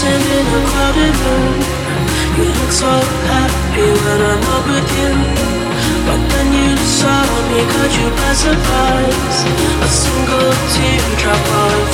dancing in a crowded room. You look so happy when I'm up with you. But then you saw me, caught you by surprise. A single teardrop falling.